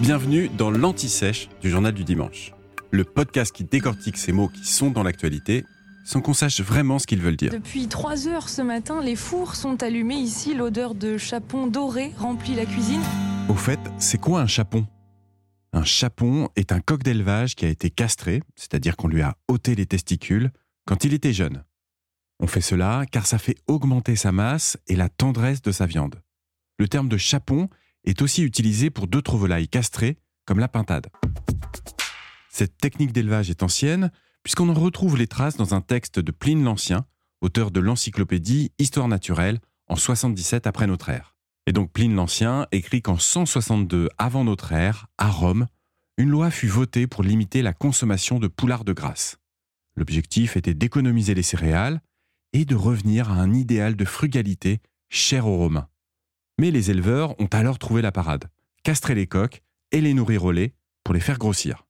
Bienvenue dans l'Anti-Sèche du Journal du Dimanche, le podcast qui décortique ces mots qui sont dans l'actualité sans qu'on sache vraiment ce qu'ils veulent dire. Depuis 3 heures ce matin, les fours sont allumés ici. L'odeur de chapon doré remplit la cuisine. Au fait, c'est quoi un chapon? Un chapon est un coq d'élevage qui a été castré, c'est-à-dire qu'on lui a ôté les testicules, quand il était jeune. On fait cela car ça fait augmenter sa masse et la tendresse de sa viande. Le terme de chapon est aussi utilisé pour d'autres volailles castrées, comme la pintade. Cette technique d'élevage est ancienne, puisqu'on en retrouve les traces dans un texte de Pline l'Ancien, auteur de l'encyclopédie Histoire naturelle, en 77 après notre ère. Et donc Pline l'Ancien écrit qu'en 162 avant notre ère, à Rome, une loi fut votée pour limiter la consommation de poulards de grasse. L'objectif était d'économiser les céréales et de revenir à un idéal de frugalité cher aux Romains. Mais les éleveurs ont alors trouvé la parade, castrer les coques et les nourrir au lait pour les faire grossir.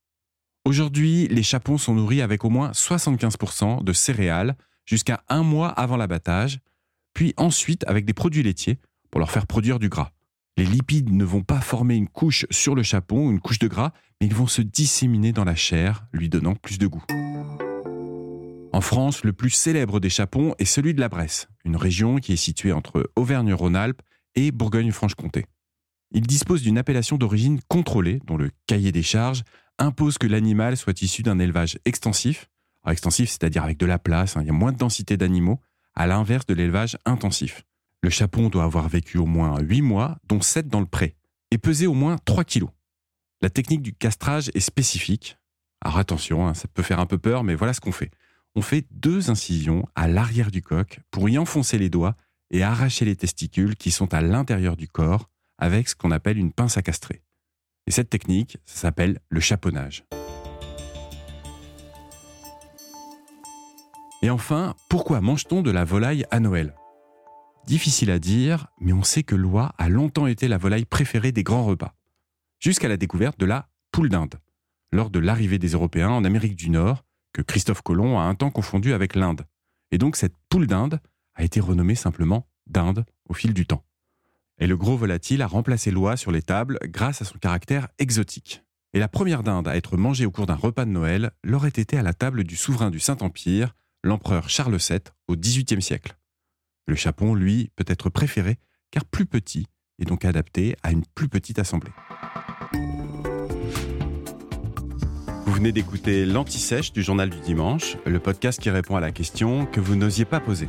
Aujourd'hui, les chapons sont nourris avec au moins 75% de céréales jusqu'à un mois avant l'abattage, puis ensuite avec des produits laitiers pour leur faire produire du gras. Les lipides ne vont pas former une couche sur le chapon, une couche de gras, mais ils vont se disséminer dans la chair, lui donnant plus de goût. En France, le plus célèbre des chapons est celui de la Bresse, une région qui est située entre Auvergne-Rhône-Alpes et Bourgogne-Franche-Comté. Il dispose d'une appellation d'origine contrôlée, dont le cahier des charges impose que l'animal soit issu d'un élevage extensif. extensif, c'est-à-dire avec de la place, hein, il y a moins de densité d'animaux, à l'inverse de l'élevage intensif. Le chapon doit avoir vécu au moins 8 mois, dont 7 dans le pré, et peser au moins 3 kilos. La technique du castrage est spécifique. Alors attention, hein, ça peut faire un peu peur, mais voilà ce qu'on fait. On fait deux incisions à l'arrière du coq pour y enfoncer les doigts et arracher les testicules qui sont à l'intérieur du corps avec ce qu'on appelle une pince à castrer. Et cette technique, ça s'appelle le chaponnage. Et enfin, pourquoi mange-t-on de la volaille à Noël? Difficile à dire, mais on sait que l'oie a longtemps été la volaille préférée des grands repas, jusqu'à la découverte de la poule d'Inde, lors de l'arrivée des Européens en Amérique du Nord, que Christophe Colomb a un temps confondu avec l'Inde. Et donc cette poule d'Inde a été renommée simplement d'Inde au fil du temps. Et le gros volatile a remplacé l'oie sur les tables grâce à son caractère exotique. Et la première dinde à être mangée au cours d'un repas de Noël l'aurait été à la table du souverain du Saint-Empire, l'empereur Charles VII, au XVIIIe siècle. Le chapon, lui, peut être préféré car plus petit et donc adapté à une plus petite assemblée. Vous venez d'écouter l'Anti-Sèche du Journal du Dimanche, le podcast qui répond à la question que vous n'osiez pas poser.